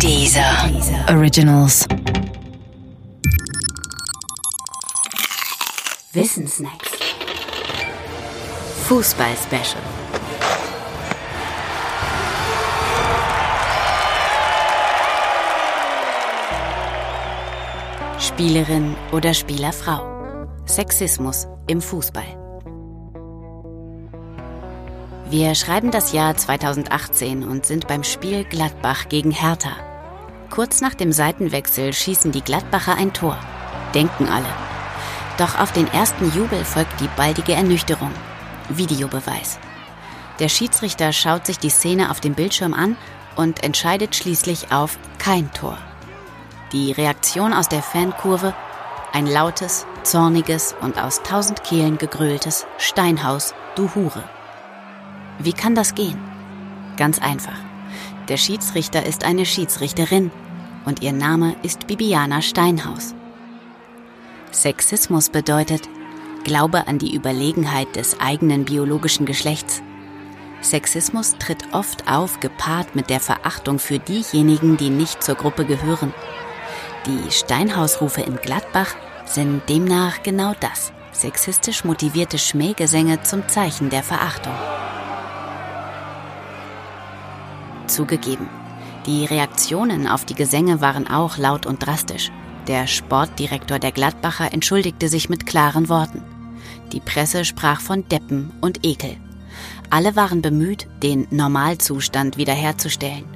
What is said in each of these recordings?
Dieser Originals. Wissensnacks. Fußball-Special. Spielerin oder Spielerfrau. Sexismus im Fußball. Wir schreiben das Jahr 2018 und sind beim Spiel Gladbach gegen Hertha. Kurz nach dem Seitenwechsel schießen die Gladbacher ein Tor. Denken alle. Doch auf den ersten Jubel folgt die baldige Ernüchterung. Videobeweis. Der Schiedsrichter schaut sich die Szene auf dem Bildschirm an und entscheidet schließlich auf kein Tor. Die Reaktion aus der Fankurve? Ein lautes, zorniges und aus tausend Kehlen gegröltes Steinhaus, du Hure. Wie kann das gehen? Ganz einfach. Der Schiedsrichter ist eine Schiedsrichterin und ihr Name ist Bibiana Steinhaus. Sexismus bedeutet Glaube an die Überlegenheit des eigenen biologischen Geschlechts. Sexismus tritt oft auf, gepaart mit der Verachtung für diejenigen, die nicht zur Gruppe gehören. Die Steinhausrufe in Gladbach sind demnach genau das, sexistisch motivierte Schmähgesänge zum Zeichen der Verachtung. Zugegeben, die Reaktionen auf die Gesänge waren auch laut und drastisch. Der Sportdirektor der Gladbacher entschuldigte sich mit klaren Worten. Die Presse sprach von Deppen und Ekel. Alle waren bemüht, den Normalzustand wiederherzustellen.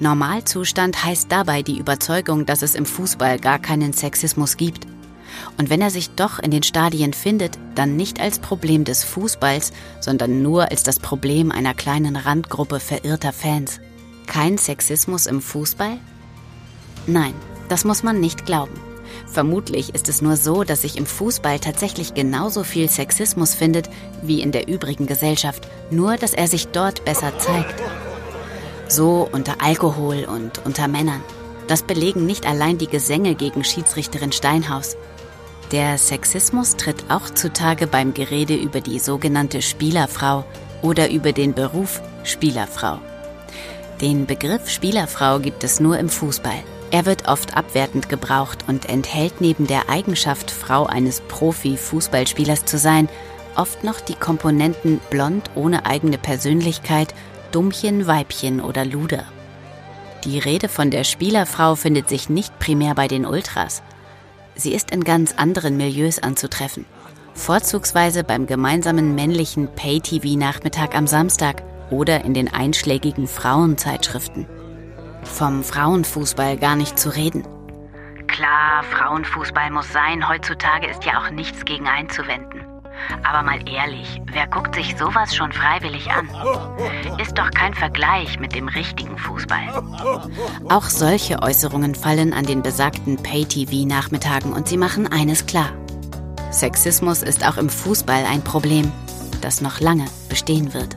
Normalzustand heißt dabei die Überzeugung, dass es im Fußball gar keinen Sexismus gibt. Und wenn er sich doch in den Stadien findet, dann nicht als Problem des Fußballs, sondern nur als das Problem einer kleinen Randgruppe verirrter Fans. Kein Sexismus im Fußball? Nein, das muss man nicht glauben. Vermutlich ist es nur so, dass sich im Fußball tatsächlich genauso viel Sexismus findet wie in der übrigen Gesellschaft, nur dass er sich dort besser zeigt. So unter Alkohol und unter Männern. Das belegen nicht allein die Gesänge gegen Schiedsrichterin Steinhaus. Der Sexismus tritt auch zutage beim Gerede über die sogenannte Spielerfrau oder über den Beruf Spielerfrau. Den Begriff Spielerfrau gibt es nur im Fußball. Er wird oft abwertend gebraucht und enthält neben der Eigenschaft, Frau eines Profi-Fußballspielers zu sein, oft noch die Komponenten blond ohne eigene Persönlichkeit Dummchen, Weibchen oder Luder. Die Rede von der Spielerfrau findet sich nicht primär bei den Ultras. Sie ist in ganz anderen Milieus anzutreffen. Vorzugsweise beim gemeinsamen männlichen Pay-TV-Nachmittag am Samstag oder in den einschlägigen Frauenzeitschriften. Vom Frauenfußball gar nicht zu reden. Klar, Frauenfußball muss sein, heutzutage ist ja auch nichts gegen einzuwenden. Aber mal ehrlich, wer guckt sich sowas schon freiwillig an? Ist doch kein Vergleich mit dem richtigen Fußball. Auch solche Äußerungen fallen an den besagten Pay-TV-Nachmittagen und sie machen eines klar. Sexismus ist auch im Fußball ein Problem, das noch lange bestehen wird.